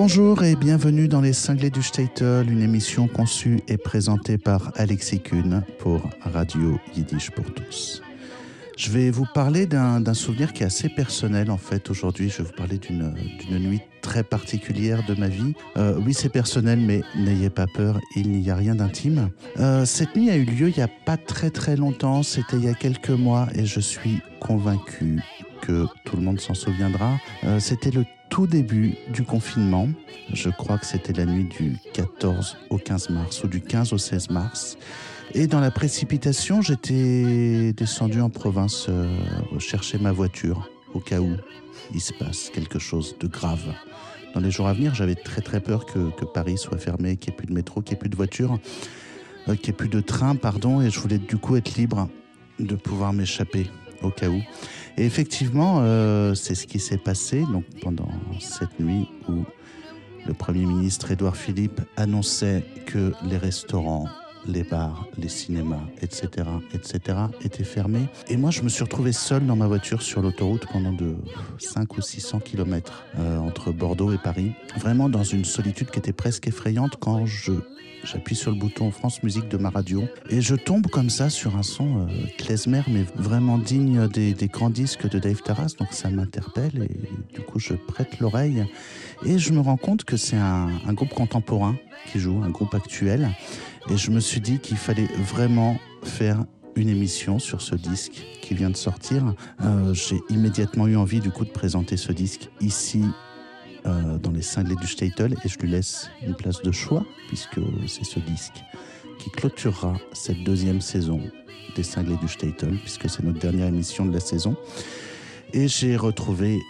Bonjour et bienvenue dans Les Cinglés du Statel, une émission conçue et présentée par Alexis Kuhn pour Radio Yiddish pour tous. Je vais vous parler d'un souvenir qui est assez personnel en fait. Aujourd'hui, je vais vous parler d'une nuit très particulière de ma vie. Euh, oui, c'est personnel, mais n'ayez pas peur, il n'y a rien d'intime. Euh, cette nuit a eu lieu il n'y a pas très très longtemps, c'était il y a quelques mois, et je suis convaincu que tout le monde s'en souviendra. Euh, c'était le tout début du confinement. Je crois que c'était la nuit du 14 au 15 mars ou du 15 au 16 mars. Et dans la précipitation, j'étais descendu en province euh, chercher ma voiture au cas où il se passe quelque chose de grave. Dans les jours à venir, j'avais très très peur que, Paris soit fermé, qu'il n'y ait plus de métro, qu'il n'y ait plus de voiture, euh, qu'il n'y ait plus de train, pardon, et je voulais du coup être libre de pouvoir m'échapper au cas où. Et effectivement, euh, c'est ce qui s'est passé pendant cette nuit où le Premier ministre Édouard Philippe annonçait que les restaurants les bars, les cinémas, etc., etc., étaient fermés. Et moi, je me suis retrouvé seul dans ma voiture sur l'autoroute pendant de 5 ou 600 km euh, entre Bordeaux et Paris. Vraiment dans une solitude qui était presque effrayante quand je J'appuie sur le bouton France Musique de ma radio et je tombe comme ça sur un son euh, klezmer, mais vraiment digne des, grands disques de Dave Taras. Donc ça m'interpelle et du coup je prête l'oreille et je me rends compte que c'est un, groupe contemporain qui joue, un groupe actuel. Et je me suis dit qu'il fallait vraiment faire une émission sur ce disque qui vient de sortir. Euh, j'ai immédiatement eu envie du coup de présenter ce disque ici euh, dans les cinglés du Statel et je lui laisse une place de choix puisque c'est ce disque qui clôturera cette deuxième saison des cinglés du Statel puisque c'est notre dernière émission de la saison. Et j'ai retrouvé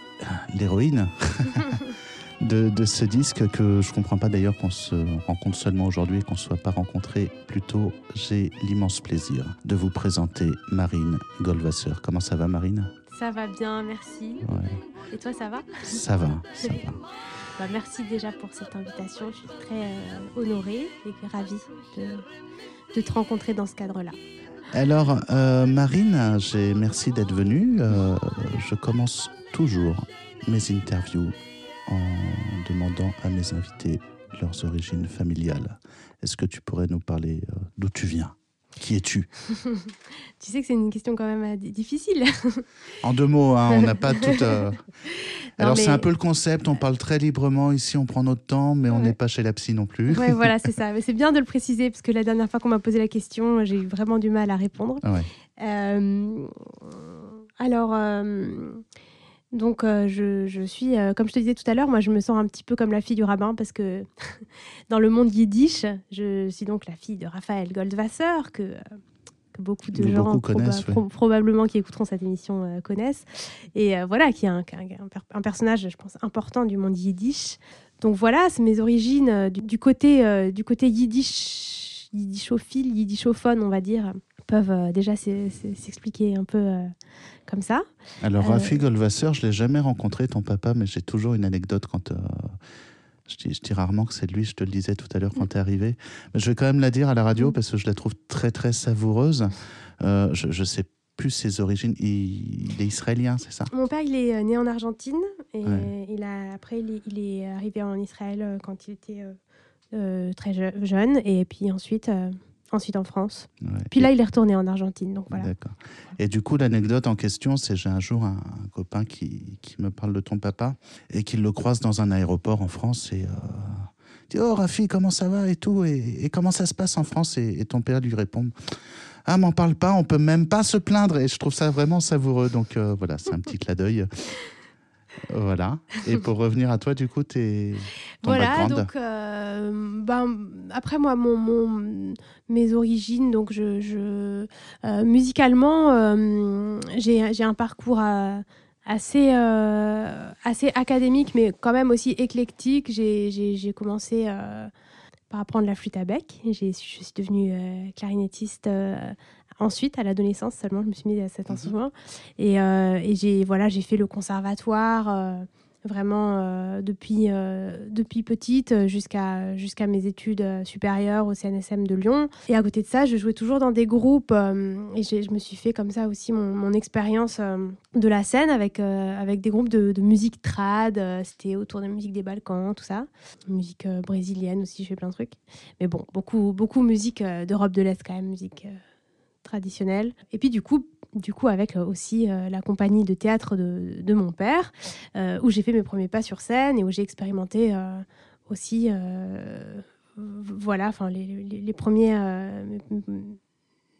l'héroïne de, ce disque que je comprends pas d'ailleurs qu'on se rencontre seulement aujourd'hui et qu'on ne soit pas rencontré plus tôt. J'ai l'immense plaisir de vous présenter Marine Goldwasser. Comment ça va Marine? Ça va bien, merci. Et toi, ça va? Ça va, ça va. Bah, merci déjà pour cette invitation. Je suis très euh, honorée et ravie de, de, te rencontrer dans ce cadre-là. Alors, euh, Marine, merci d'être venue. Euh, je commence toujours mes interviews en demandant à mes invités leurs origines familiales. Est-ce que tu pourrais nous parler euh, d'où tu viens? Qui es-tu Tu sais que c'est une question quand même euh, difficile. en deux mots, hein, on n'a pas tout. Euh, Alors c'est un peu le concept, on parle très librement ici, on prend notre temps, mais on n'est pas chez la psy non plus. Oui, voilà, c'est ça. Mais c'est bien de le préciser, parce que la dernière fois qu'on m'a posé la question, j'ai eu vraiment du mal à répondre. alors, donc, euh, je, suis, euh, comme je te disais tout à l'heure, moi, je me sens un petit peu comme la fille du rabbin parce que dans le monde yiddish, je suis donc la fille de Raphaël Goldwasser, que, euh, beaucoup de gens probablement qui écouteront cette émission connaissent. Et voilà, qui est un, personnage, je pense, important du monde yiddish. Donc voilà, c'est mes origines du, côté, du côté yiddish, yiddishophile, yiddishophone, on va dire peuvent euh, déjà s'expliquer un peu euh, comme ça. Alors, euh, Rafi Goldwasser, je ne l'ai jamais rencontré, ton papa, mais j'ai toujours une anecdote quand. Je dis, je dis, rarement que c'est lui, je te le disais tout à l'heure quand tu es arrivé. Mais je vais quand même la dire à la radio mm. parce que je la trouve très, très savoureuse. je ne sais plus ses origines. Il, est israélien, c'est ça? Mon père, il est né en Argentine. Et il a, après, il est, arrivé en Israël quand il était très jeune. Et puis ensuite, ensuite en France. Puis là, il est retourné en Argentine. Donc voilà. D'accord. Et du coup, l'anecdote en question, c'est j'ai un jour un, copain qui, qui, me parle de ton papa et qu'il le croise dans un aéroport en France et euh, dit Oh Rafi, comment ça va et tout et, comment ça se passe en France? Et, ton père lui répond ah, m'en parle pas, on peut même pas se plaindre. Et je trouve ça vraiment savoureux. Donc euh, voilà, c'est un petit clin d'œil. Voilà. Et pour revenir à toi, du coup, t'es. Voilà, donc, euh, ben, après, moi, mon, mon, mes origines, donc, je. je euh, musicalement, euh, j'ai un parcours assez, assez académique, mais quand même aussi éclectique. J'ai commencé par apprendre la flûte à bec. Je suis devenue clarinettiste ensuite, à l'adolescence seulement, je me suis mise à cet mhm. instrument. Et, euh, et j'ai voilà, j'ai fait le conservatoire. Euh, vraiment euh, depuis, euh, depuis petite jusqu'à jusqu'à mes études supérieures au CNSM de Lyon. Et à côté de ça, je jouais toujours dans des groupes et je me suis fait comme ça aussi mon, mon expérience de la scène avec, avec des groupes de, de musique trad. C'était autour de la musique des Balkans, tout ça. Musique brésilienne aussi, je fais plein de trucs. Mais bon, beaucoup, beaucoup musique d'Europe de l'Est quand même, musique traditionnelle. Et puis du coup, du coup avec euh, aussi euh, la compagnie de théâtre de, de mon père, euh, où j'ai fait mes premiers pas sur scène et où j'ai expérimenté aussi, voilà, enfin les, les, premiers,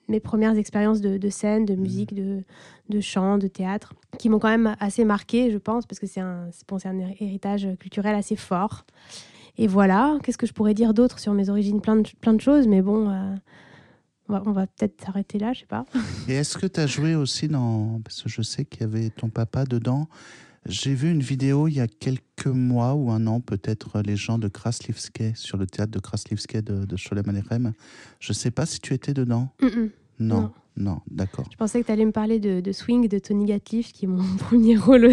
mes, premières expériences de, de, scène, de musique, de, de chant, de théâtre, qui m'ont quand même assez marqué, je pense, parce que c'est un, un héritage culturel assez fort. Et voilà, qu'est-ce que je pourrais dire d'autre sur mes origines? Plein de, plein de choses, mais bon, on va, peut-être s'arrêter là, je sais pas. Et est-ce que tu as joué aussi dans. Parce que je sais qu'il y avait ton papa dedans. J'ai vu une vidéo il y a quelques mois ou un an, peut-être, les gens de Kraslivske, sur le théâtre de Kraslivske de, de Sholem Aleichem. Je ne sais pas si tu étais dedans. non. Non, d'accord. Je pensais que tu allais me parler de, Swing de Tony Gatliff, qui est mon premier rôle,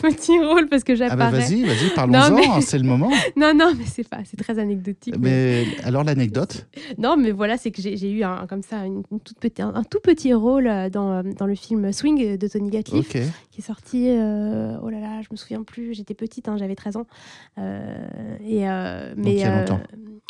petit rôle, parce que j'apparais. Ah bah vas-y, vas-y, parlons-en, hein, c'est le moment. non, non, mais c'est pas, c'est très anecdotique. Mais, alors l'anecdote? Non, mais voilà, c'est que j'ai eu un, comme ça une, toute petit, un, tout petit rôle euh, dans, euh, dans le film Swing de Tony Gatliff, qui est sorti, euh, oh là là, je me souviens plus, j'étais petite, hein, j'avais 13 ans. et, mais, Donc, il y a longtemps.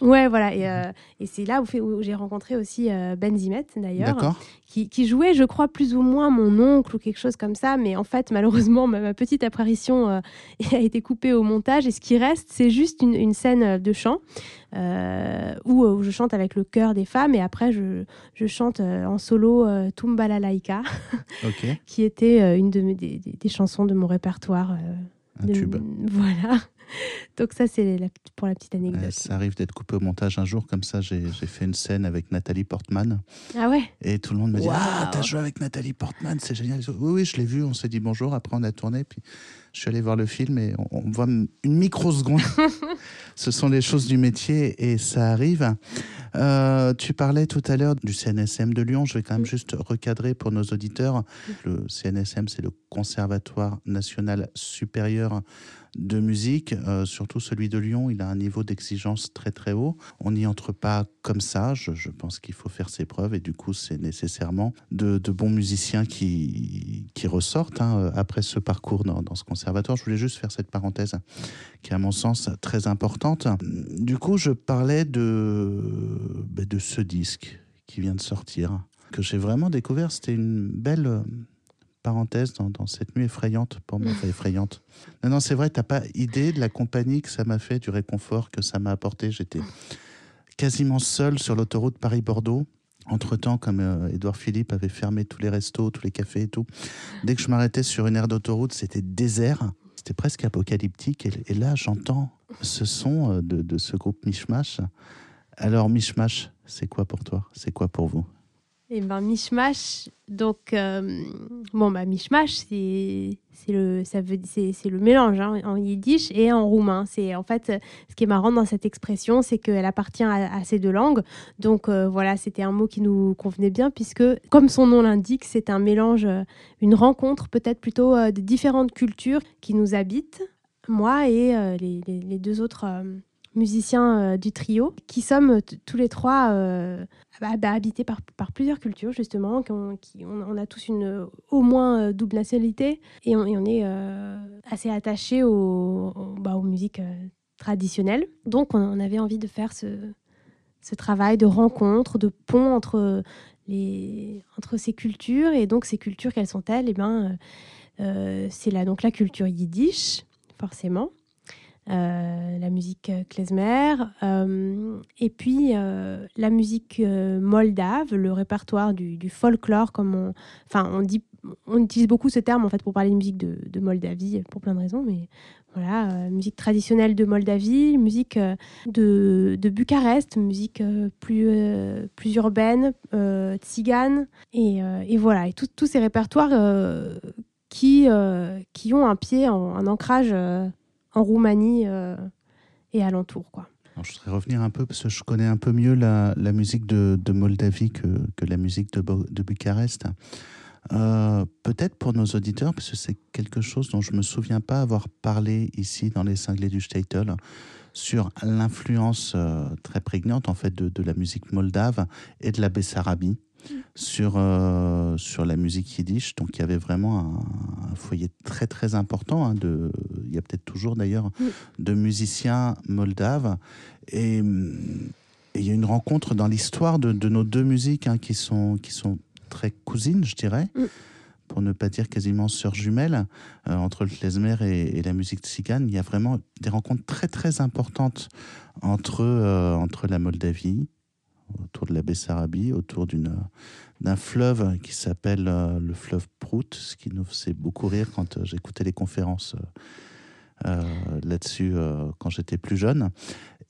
Ouais, voilà. Et, euh, et c'est là où, où j'ai rencontré aussi euh, Ben Zimet, d'ailleurs, qui, qui, jouait, je crois, plus ou moins mon oncle ou quelque chose comme ça. Mais en fait, malheureusement, ma, petite apparition euh, a été coupée au montage. Et ce qui reste, c'est juste une, une, scène de chant où, où, je chante avec le chœur des femmes. Et après, je, je chante en solo Tumba la Laika, qui était une de mes, des, des, chansons de mon répertoire. Un tube. Voilà. Donc ça, c'est pour la petite anecdote. ça arrive d'être coupé au montage un jour, comme ça, j'ai fait une scène avec Nathalie Portman. Ah ouais? Et tout le monde me dit Ah, t'as joué avec Nathalie Portman, c'est génial. Oui, oui, je l'ai vu, on s'est dit bonjour, après on a tourné, puis je suis allé voir le film et on, voit une microseconde. Ce sont les choses du métier et ça arrive. Euh, tu parlais tout à l'heure du CNSM de Lyon. Je vais quand même juste recadrer pour nos auditeurs. Le CNSM, c'est le Conservatoire national supérieur de musique, euh, surtout celui de Lyon, il a un niveau d'exigence très très haut. On n'y entre pas comme ça. Je, pense qu'il faut faire ses preuves et du coup, c'est nécessairement de, bons musiciens qui, qui ressortent hein, après ce parcours dans, ce conservatoire. Je voulais juste faire cette parenthèse qui est à mon sens très importante. Du coup, je parlais de, ben, de ce disque qui vient de sortir que j'ai vraiment découvert. C'était une belle parenthèse dans, cette nuit effrayante pour moi, effrayante. Non, non, c'est vrai, t'as pas idée de la compagnie que ça m'a fait, du réconfort que ça m'a apporté. J'étais quasiment seul sur l'autoroute Paris-Bordeaux. Entre-temps, comme euh, Édouard Philippe avait fermé tous les restos, tous les cafés et tout, dès que je m'arrêtais sur une aire d'autoroute, c'était désert. C'était presque apocalyptique. Et, là, j'entends ce son euh, de, de ce groupe Mishmash. Alors, Mishmash, c'est quoi pour toi? C'est quoi pour vous? Eh ben mishmash, donc euh, bon bah mishmash c'est le ça veut c'est le mélange hein, en yiddish et en roumain. C'est en fait ce qui est marrant dans cette expression, c'est qu'elle appartient à, ces deux langues. Donc euh, voilà, c'était un mot qui nous convenait bien puisque comme son nom l'indique, c'est un mélange, euh, une rencontre peut-être plutôt de différentes cultures qui nous habitent, moi et les, les, deux autres musiciens du trio, qui sommes tous les trois bah, bah, habité par, par, plusieurs cultures, justement. Qui on, a tous une au moins euh, double nationalité et on, est euh, assez attaché au, bah, aux musiques euh, traditionnelles. Donc, on, avait envie de faire ce, ce travail de rencontre, de pont entre, les, entre ces cultures. Et donc, ces cultures, quelles sont-elles? Eh ben, c'est là donc la culture yiddish, forcément. Euh, la musique klezmer, euh, et puis euh, la musique moldave, le répertoire du, folklore, comme on, enfin on dit, on utilise beaucoup ce terme en fait pour parler de musique de, Moldavie pour plein de raisons, mais voilà, musique traditionnelle de Moldavie, musique de, Bucarest, musique plus, plus urbaine, tzigane, et, voilà, et tous ces répertoires qui, qui ont un pied, un ancrage en Roumanie euh, et alentour. Quoi. je voudrais revenir un peu parce que je connais un peu mieux la, musique de, Moldavie que, la musique de, de Bucarest. Euh, peut-être pour nos auditeurs, parce que c'est quelque chose dont je ne me souviens pas avoir parlé ici dans les cinglés du Statel, sur l'influence euh, très prégnante en fait de, la musique moldave et de la Bessarabie. Sur, euh, sur la musique yiddish. Donc il y avait vraiment un, foyer très très important. Hein, de, il y a peut-être toujours d'ailleurs mm. de musiciens moldaves. Et, il y a une rencontre dans l'histoire de, nos deux musiques hein, qui, sont, qui sont très cousines, je dirais. Mm pour ne pas dire quasiment sœurs jumelles, euh, entre le klezmer et, la musique tzigane. Il y a vraiment des rencontres très très importantes entre, euh, entre la Moldavie, autour de la Bessarabie, autour d'un fleuve qui s'appelle euh, le fleuve Prout, ce qui nous faisait beaucoup rire quand j'écoutais les conférences là-dessus quand j'étais plus jeune.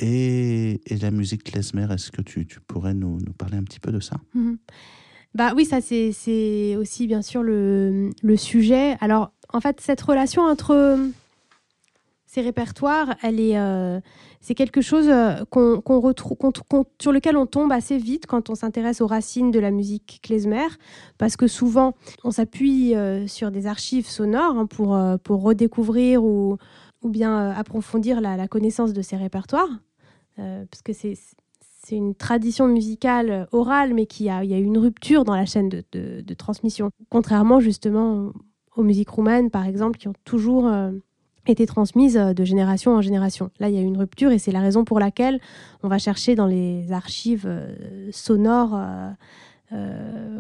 Et, et, la musique klezmer, est-ce que tu, tu pourrais nous, parler un petit peu de ça? Mm-hmm. Bah oui, ça c'est aussi bien sûr le, le, sujet. Alors en fait, cette relation entre ces répertoires, euh, c'est quelque chose euh, qu'on retrouve, sur lequel on tombe assez vite quand on s'intéresse aux racines de la musique klezmer, parce que souvent on s'appuie euh, sur des archives sonores hein, pour, redécouvrir ou, bien approfondir la, connaissance de ces répertoires, parce que c'est une tradition musicale orale, mais qui a, y a eu une rupture dans la chaîne de, transmission. Contrairement justement aux musiques roumaines, par exemple, qui ont toujours euh, été transmises euh, de génération en génération. Là, il y a eu une rupture et c'est la raison pour laquelle on va chercher dans les archives euh, sonores,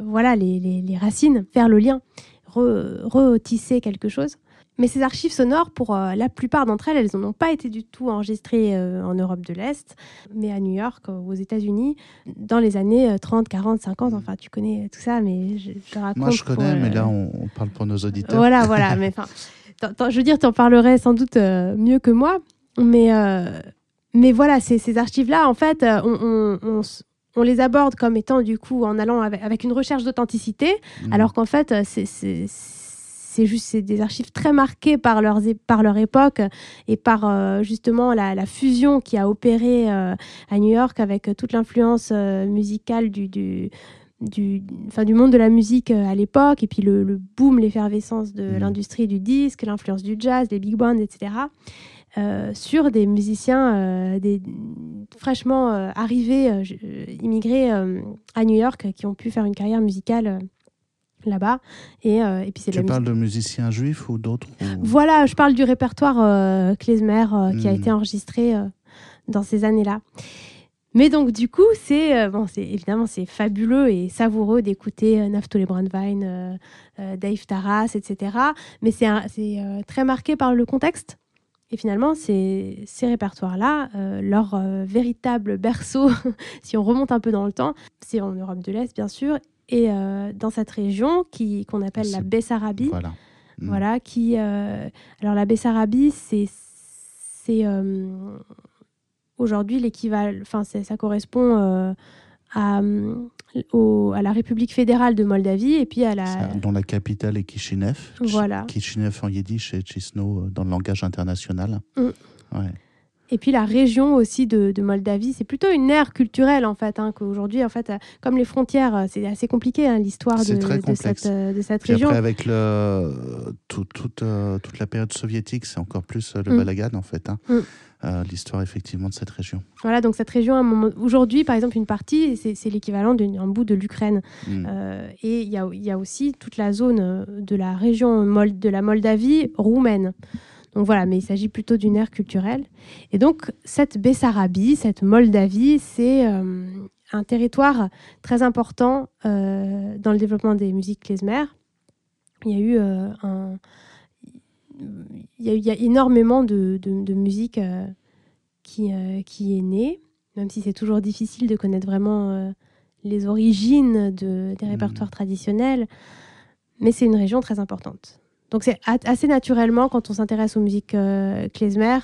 voilà, les, racines, faire le lien, retisser quelque chose. Mais ces archives sonores, pour euh, la plupart d'entre elles, elles n'ont pas été du tout enregistrées euh, en Europe de l'Est, mais à New York, euh, aux États-Unis, dans les années 30, 40, 50. Enfin, tu connais tout ça, mais je, raconte. Moi, je connais, mais là, on, parle pour nos auditeurs. Voilà, voilà. mais je veux dire, tu en parlerais sans doute mieux que moi. Mais, mais voilà, ces, ces archives-là, en fait, on, on, on les aborde comme étant du coup en allant avec, une recherche d'authenticité, mmh. alors qu'en fait, c'est c'est juste des archives très marquées par, leurs, par leur époque et par euh, justement la, fusion qui a opéré euh, à New York avec toute l'influence euh, musicale du, du du, enfin, du monde de la musique à l'époque, et puis le, boom, l'effervescence de mmh. l'industrie du disque, l'influence du jazz, les big bands, etc., sur des musiciens des, fraîchement arrivés, immigrés à New York, qui ont pu faire une carrière musicale là-bas. Et, euh, et puis c'est Tu parles de musiciens juifs ou d'autres Voilà, je parle du répertoire euh, klezmer euh, qui a hmm. été enregistré dans ces années-là. Mais donc du coup, c'est bon, c'est évidemment c'est fabuleux et savoureux d'écouter Naftali Brandwein, Dave Taras, etc. Mais c'est très marqué par le contexte. Et finalement, ces, ces répertoires-là, leur véritable berceau, si on remonte un peu dans le temps, c'est en Europe de l'Est, bien sûr, et euh, dans cette région qui qu'on appelle la Bessarabie. Voilà. Mm. Voilà, qui euh, alors la Bessarabie, c'est c'est euh, aujourd'hui l'équivalent, enfin ça correspond à au, à la République fédérale de Moldavie et puis à la dont la capitale est Kishinev. Voilà. Kishinev en yiddish et Chisno dans le langage international. Mm. Ouais. Et puis la région aussi de, Moldavie, c'est plutôt une ère culturelle en fait. Hein, qu'aujourd'hui, en fait, euh, comme les frontières, euh, c'est assez compliqué hein, l'histoire de, de, cette, euh, de cette région. Après, avec le, toute, toute la période soviétique, c'est encore plus le mm. balagan en fait. Hein. Mm. l'histoire effectivement de cette région. Voilà, donc cette région, aujourd'hui, par exemple, une partie, c'est l'équivalent d'un bout de l'Ukraine. Mm. et il y a, y a, aussi toute la zone de la région de la Moldavie roumaine. Donc voilà, mais il s'agit plutôt d'une ère culturelle. Et donc cette Bessarabie, cette Moldavie, c'est euh, un territoire très important euh, dans le développement des musiques klezmer. Il y a eu euh, un, il y a, il énormément de, de, musique qui, qui est née, même si c'est toujours difficile de connaître vraiment les origines de, des répertoires mmh. traditionnels. Mais c'est une région très importante. Donc c'est assez naturellement, quand on s'intéresse aux musiques euh, klezmer,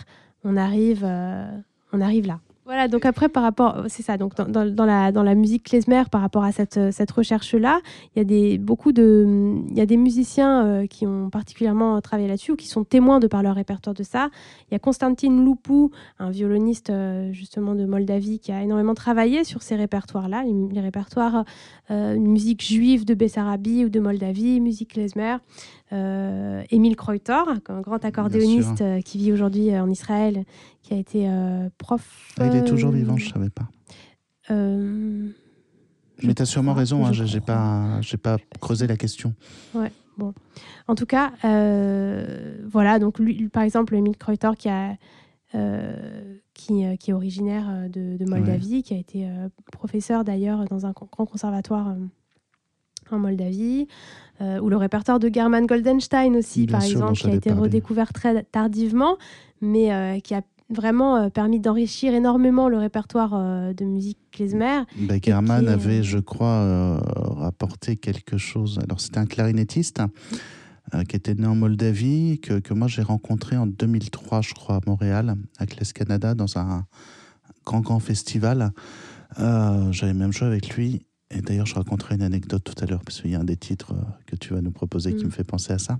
on arrive, euh, on arrive là. Voilà, donc après, par rapport, c'est ça, donc dans, dans, la, dans la musique klezmer, par rapport à cette, cette recherche-là, il y a des, beaucoup de, il y a des musiciens euh, qui ont particulièrement travaillé là-dessus ou qui sont témoins de par leur répertoire de ça. Il y a Konstantin Loupou, un violoniste euh, justement de Moldavie, qui a énormément travaillé sur ces répertoires-là, les, répertoires euh, musique juive de Bessarabie ou de Moldavie, musique klezmer. Euh, Émile Kreuter, un grand accordéoniste qui vit aujourd'hui en Israël, qui a été euh, prof. Ah, il est toujours euh, vivant, je ne savais pas. Euh, Mais tu as sûrement raison, hein, je n'ai pas, pas creusé la question. Ouais, bon. En tout cas, voilà, donc lui, par exemple, Emile Kreuter qui a. qui, qui, est originaire de, Moldavie, qui a été professeur d'ailleurs dans un grand conservatoire en Moldavie, ou le répertoire de German Goldenstein aussi, par exemple, qui a été redécouvert très tardivement, mais qui a vraiment euh, permis d'enrichir énormément le répertoire euh, de musique klezmer. Bah, German avait, euh, je crois, rapporté quelque chose. Alors, c'était un clarinettiste qui était né en Moldavie, que, que moi j'ai rencontré en 2003, je crois, à Montréal, à Claes Canada, dans un grand, grand festival. J'avais même joué avec lui. Et d'ailleurs, je raconterai une anecdote tout à l'heure, parce qu'il y a un des titres que tu vas nous proposer qui mm. me fait penser à ça.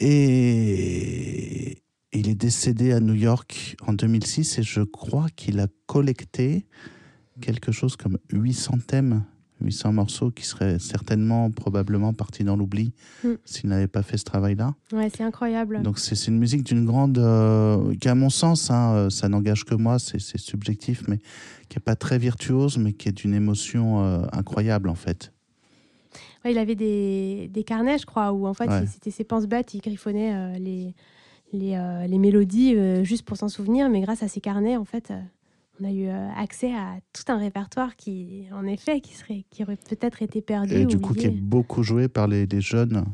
Et, il est décédé à New York en 2006 et je crois qu'il a collecté quelque chose comme 800 thèmes, 800 morceaux qui seraient certainement, probablement partis dans l'oubli mm. s'il n'avait pas fait ce travail-là. Ouais, c'est incroyable. Donc c'est une musique d'une grande, euh, qui à mon sens, hein, euh, ça n'engage que moi, c'est subjectif, mais qui n'est pas très virtuose, mais qui est d'une émotion euh, incroyable en fait. Ouais, il avait des, des, carnets, je crois, où en fait c'était ses penses bêtes, il griffonnait les les, les mélodies juste pour s'en souvenir, mais grâce à ces carnets, en fait, on a eu accès à tout un répertoire qui, en effet, qui, serait, qui aurait peut-être été perdu. Et du coup, qui est beaucoup joué par les, les jeunes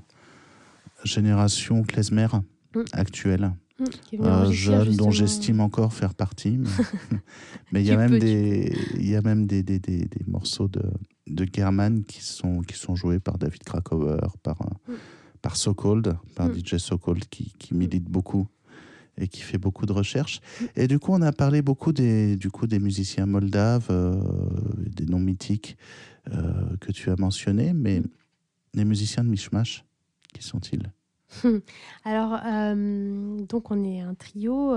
générations klezmer mm. actuelles. Mm, jeunes dont j'estime encore faire partie. Mais il y, a même des, il y a même des, des, des, des, morceaux de, de German qui sont, qui sont joués par David Krakauer, par, mm par Sokold, par mm. DJ Sokold, qui, qui, milite beaucoup et qui fait beaucoup de recherches. Et du coup, on a parlé beaucoup des, du coup, des musiciens moldaves, euh, des noms mythiques euh, que tu as mentionnés, mais les musiciens de Mishmash, qui sont-ils? Alors, euh, donc on est un trio,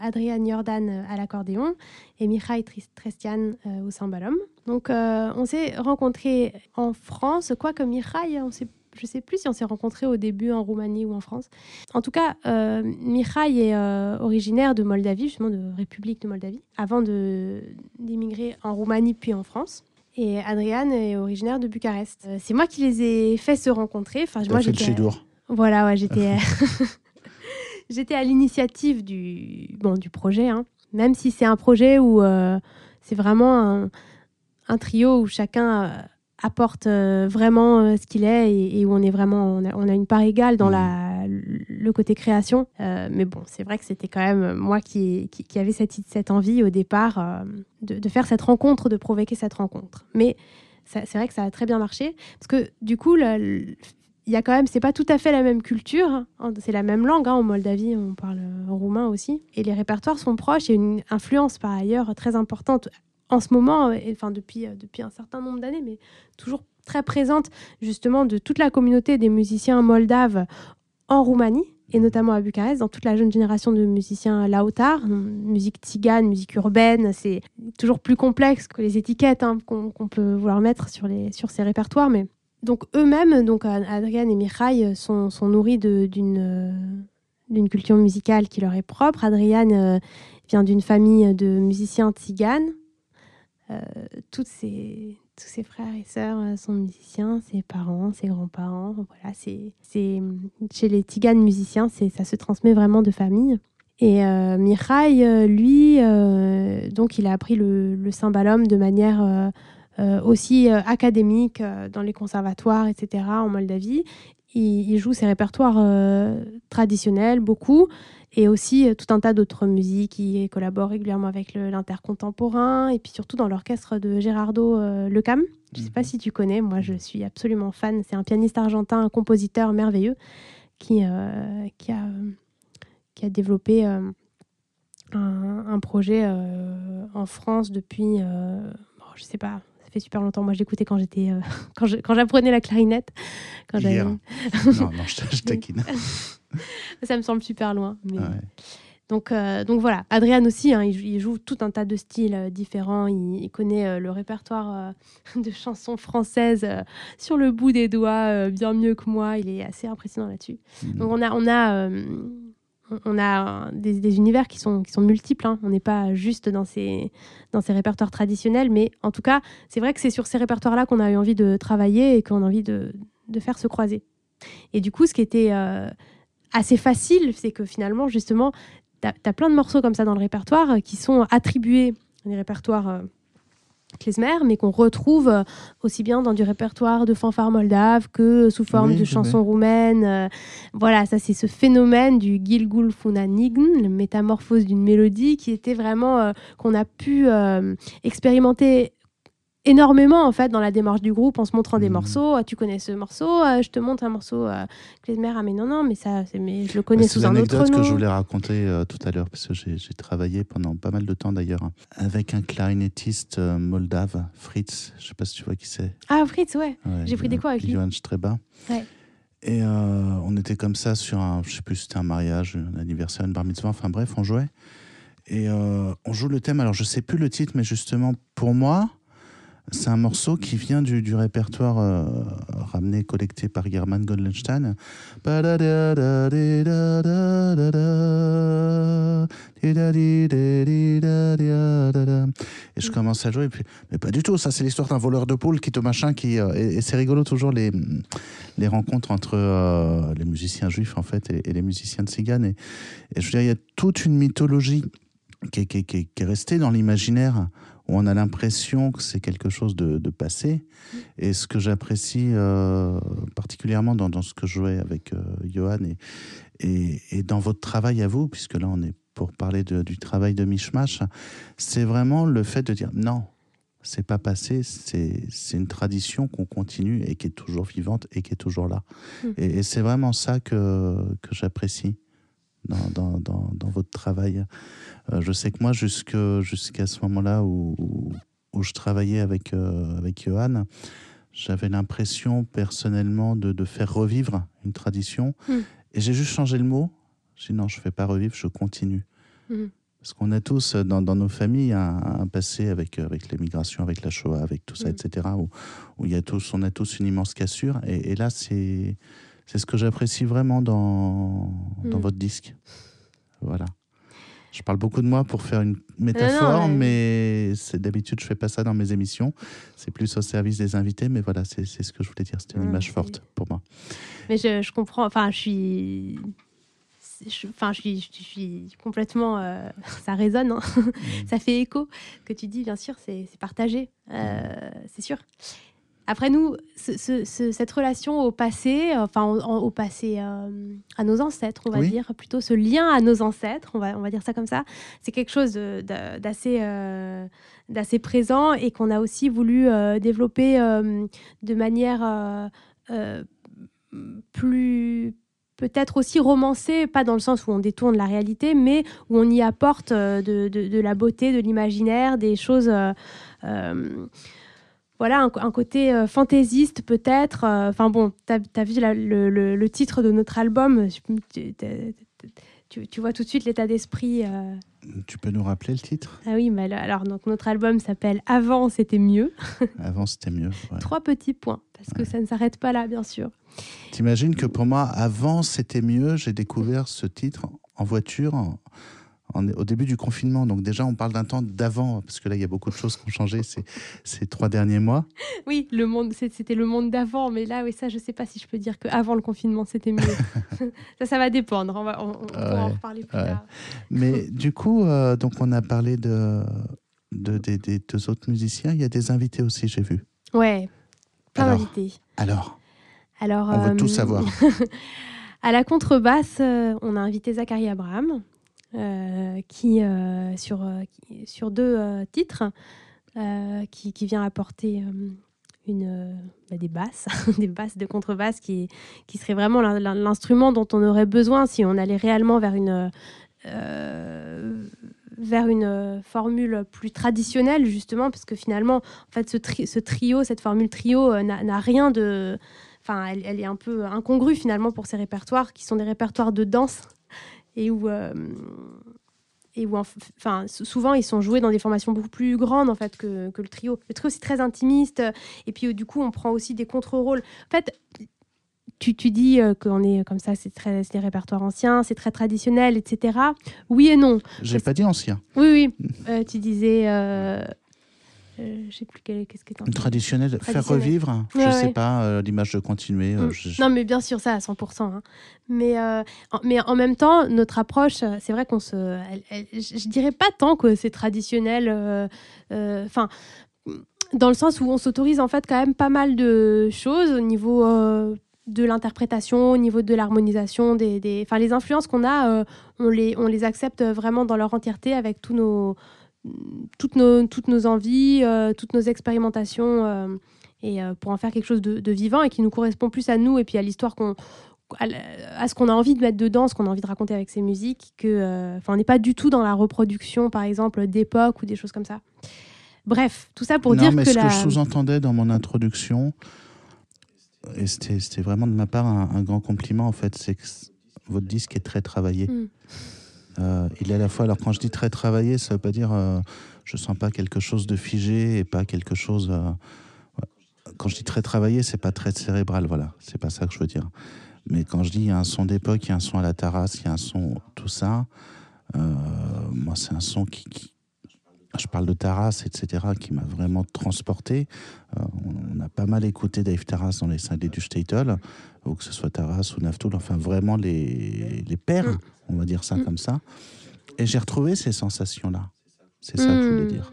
Adrian Jordan à l'accordéon et Mikhail Trestian au sambalom. Donc, on s'est rencontrés en France, quoique Mikhail, on s'est je sais plus si on s'est rencontrés au début en Roumanie ou en France. En tout cas, euh, est euh, originaire de Moldavie, justement de République de Moldavie, avant d'immigrer en Roumanie puis en France. Et Adriane est originaire de Bucarest. Euh, c'est moi qui les ai fait se rencontrer. Enfin, moi, j'étais. Voilà, ouais, j'étais. j'étais à l'initiative du, bon, du projet, hein. même si c'est un projet où euh, c'est vraiment un, un, trio où chacun apporte euh, vraiment euh, ce qu'il est et, où on est vraiment on a, une part égale dans mm. la, le côté création euh, mais bon c'est vrai que c'était quand même moi qui, qui, avait cette, cette envie au départ de, faire cette rencontre de provoquer cette rencontre mais c'est vrai que ça a très bien marché parce que du coup il y a quand même, c'est pas tout à fait la même culture, hein. c'est la même langue. Hein. en Moldavie, on parle roumain aussi. Et les répertoires sont proches. A une influence par ailleurs très importante en ce moment, et, enfin depuis, euh, depuis un certain nombre d'années, mais toujours très présente justement de toute la communauté des musiciens moldaves en Roumanie et notamment à Bucarest, dans toute la jeune génération de musiciens lautar, musique tzigane, musique urbaine, c'est toujours plus complexe que les étiquettes hein, qu'on peut vouloir mettre sur, les, sur ces répertoires. Mais donc eux-mêmes, donc Adrian et Mikhail, sont, sont nourris d'une d'une culture musicale qui leur est propre. Adrian euh, vient d'une famille de musiciens tziganes euh, ses, tous ses frères et sœurs euh, sont musiciens, ses parents, ses grands-parents. Voilà, c'est, chez les Tiganes musiciens, c'est, ça se transmet vraiment de famille. Et euh, Mikhail, lui, donc il a appris le, le cymbalum de manière aussi académique dans les conservatoires, etc., en Moldavie. Il joue ses répertoires traditionnels, beaucoup et aussi euh, tout un tas d'autres musiques qui collaborent régulièrement avec l'intercontemporain et puis surtout dans l'orchestre de Gerardo euh, Lecam. Je ne sais pas mhm. si tu connais, moi je suis absolument fan. C'est un pianiste argentin, un compositeur merveilleux qui, euh, qui, a, qui a développé un, projet en France depuis, bon, je sais pas, ça fait super longtemps. Moi, j'écoutais quand j'étais, quand j'apprenais la clarinette. Quand Hier. non, non, je, taquine. Ça me semble super loin. Mais... Donc, euh, donc voilà, Adrien aussi, hein, il, joue tout un tas de styles euh, différents. Il, connaît euh, le répertoire de chansons françaises sur le bout des doigts bien mieux que moi. Il est assez impressionnant là-dessus. Mhm. Donc on a, on a, on a des, univers qui sont, qui sont multiples. Hein. On n'est pas juste dans ces, dans ces répertoires traditionnels, mais en tout cas, c'est vrai que c'est sur ces répertoires-là qu'on a eu envie de travailler et qu'on a envie de, de, faire se croiser. Et du coup, ce qui était assez facile, c'est que finalement, justement, tu as, plein de morceaux comme ça dans le répertoire euh, qui sont attribués des répertoires euh, klezmer, mais qu'on retrouve euh, aussi bien dans du répertoire de fanfare moldave que sous forme de chansons roumaines. voilà, ça c'est ce phénomène du Gilgul Funanign, la métamorphose d'une mélodie qui était vraiment qu'on a pu expérimenter énormément en fait dans la démarche du groupe en se montrant des mmh. morceaux. Ah, tu connais ce morceau euh, Je te montre un morceau. Euh, Klezmer, ah mais non non, mais ça, mais je le connais sous un autre nom. C'est que je voulais raconter euh, tout à l'heure parce que j'ai travaillé pendant pas mal de temps d'ailleurs avec un clarinettiste euh, moldave, Fritz. Je sais pas si tu vois qui c'est. Ah Fritz, ouais. j'ai pris des cours avec lui. Johan Streba. Ouais. Et on était comme ça sur un, je sais plus, c'était un mariage, un anniversaire, une bar mitzvah. Enfin bref, on jouait. Et on joue le thème. Alors je sais plus le titre, mais justement pour moi c'est un morceau qui vient du, du répertoire euh, ramené, collecté par German Goldenstein. Et je commence à jouer, mais pas du tout, ça c'est l'histoire d'un voleur de poule qui te machin, qui, euh, et, c'est rigolo toujours les, les rencontres entre euh, les musiciens juifs en fait et, les musiciens de Sigan. Et, je veux dire, il y a toute une mythologie qui, qui, qui est restée dans l'imaginaire où on a l'impression que c'est quelque chose de, passé. Et ce que j'apprécie euh, particulièrement dans, ce que je jouais avec euh, Johan et, et, dans votre travail à vous, puisque là on est pour parler du travail de Mishmash, c'est vraiment le fait de dire non, c'est pas passé, c'est une tradition qu'on continue et qui est toujours vivante et qui est toujours là. Mmh. Et, c'est vraiment ça que, que j'apprécie dans, dans, dans, votre travail. Euh, je sais que moi, jusqu'à ce moment-là où, où, je travaillais avec, euh, avec Johan, j'avais l'impression personnellement de, de, faire revivre une tradition. Hmm. Et j'ai juste changé le mot. J'ai dit non, je ne fais pas revivre, je continue. Hmm. Parce qu'on a tous dans, dans nos familles un, passé avec, avec l'émigration, avec la Shoah, avec tout ça, hmm. etc. Où, où y a tous, on a tous une immense cassure. Et, et là, c'est c'est ce que j'apprécie vraiment dans, dans votre disque. Voilà. Je parle beaucoup de moi pour faire une métaphore, mais, c'est d'habitude je fais pas ça dans mes émissions. C'est plus au service des invités, mais voilà, c'est ce que je voulais dire. C'était une image forte pour moi. Mais je, je comprends. Enfin, je suis. enfin, je suis, je suis complètement. Euh, ça résonne, hein. mm. ça fait écho. Ce que tu dis, bien sûr, c'est partagé. Euh, c'est sûr. Après nous, cette relation au passé, enfin au, passé, euh, à nos ancêtres, on va dire, plutôt ce lien à nos ancêtres, on va, on va dire ça comme ça, c'est quelque chose d'assez euh, d'assez présent et qu'on a aussi voulu euh, développer de manière plus peut-être aussi romancée, pas dans le sens où on détourne la réalité, mais où on y apporte de, de la beauté, de l'imaginaire, des choses voilà, un, côté euh, fantaisiste peut-être. Euh, enfin bon, tu as, vu le, titre de notre album, tu, vois tout de suite l'état d'esprit. Euh. Tu peux nous rappeler le titre? Ah oui, mais alors donc, notre album s'appelle Avant c'était mieux. Avant c'était mieux. Trois petits points, parce que ça ne s'arrête pas là, bien sûr. T'imagines que pour moi, Avant c'était mieux, j'ai découvert ce titre en voiture au début du confinement. Donc déjà, on parle d'un temps d'avant, parce que là, il y a beaucoup de choses qui ont changé ces, ces trois derniers mois. Oui, le monde, c'était le monde d'avant, mais là, oui, ça, je ne sais pas si je peux dire qu'avant le confinement, c'était mieux. ça, ça va dépendre. On va, on, en reparler plus tard. Mais du coup, euh, donc on a parlé de, de, des deux autres musiciens. Il y a des invités aussi, j'ai vu. Ouais, plein d'invités. Alors alors, on veut tout euh, savoir. à la contrebasse, euh, on a invité Zachary Abraham, qui, euh, sur, euh, sur deux titres, qui, qui, vient apporter une, bah, des basses, des basses de contrebasse qui, qui serait vraiment l'instrument dont on aurait besoin si on allait réellement vers une, vers une formule plus traditionnelle, justement, parce que finalement, en fait, ce, trio, cette formule trio, n'a rien de. Enfin, elle, est un peu incongrue finalement pour ces répertoires qui sont des répertoires de danse et où et où enfin souvent ils sont joués dans des formations beaucoup plus grandes en fait que, que le trio. Le trio c'est très intimiste et puis du coup on prend aussi des contre-rôles. En fait, tu, tu dis euh, qu'on est comme ça, c'est très des répertoires anciens, c'est très traditionnel, etc. Oui et non. J'ai pas dit ancien. Oui oui. Euh, tu disais euh, euh, je sais plus qu'est-ce que Traditionnel, faire revivre, je ne sais pas, euh, l'image de continuer. Euh, mm. Non, mais bien sûr, ça à 100%. Hein. Mais, en, mais en même temps, notre approche, c'est vrai qu'on se. je dirais pas tant que c'est traditionnel. Enfin. dans le sens où on s'autorise en fait quand même pas mal de choses au niveau de l'interprétation, au niveau de l'harmonisation, des, des... Enfin, les influences qu'on a, on, les, on les accepte vraiment dans leur entièreté avec tous nos, toutes nos, toutes nos envies, euh, toutes nos expérimentations, euh, et euh, pour en faire quelque chose de, vivant et qui nous correspond plus à nous et puis à l'histoire qu'on à, ce qu'on a envie de mettre dedans, ce qu'on a envie de raconter avec ces musiques, que, on n'est pas du tout dans la reproduction, par exemple, d'époque ou des choses comme ça. Bref, tout ça pour dire mais que ce que je sous-entendais dans mon introduction, et c'était vraiment de ma part un, grand compliment en fait, c'est que votre disque est très travaillé. Hmm. Euh, il est à la fois, alors quand je dis très travaillé, ça veut pas dire euh, je sens pas quelque chose de figé et pas quelque chose. Euh, quand je dis très travaillé, c'est pas très cérébral, voilà, c'est pas ça que je veux dire. Mais quand je dis il y a un son d'époque, il y a un son à la terrasse, il y a un son, tout ça, moi c'est un son qui, je parle de Taras, etc., qui m'a vraiment transporté. on a pas mal écouté Dave Taras dans les cinglés du Statel, ou que ce soit Taras ou Naftoul, enfin vraiment les, les pères. Mm on va dire ça mm. comme ça. Et j'ai retrouvé ces sensations-là. C'est ça que je voulais mm. dire.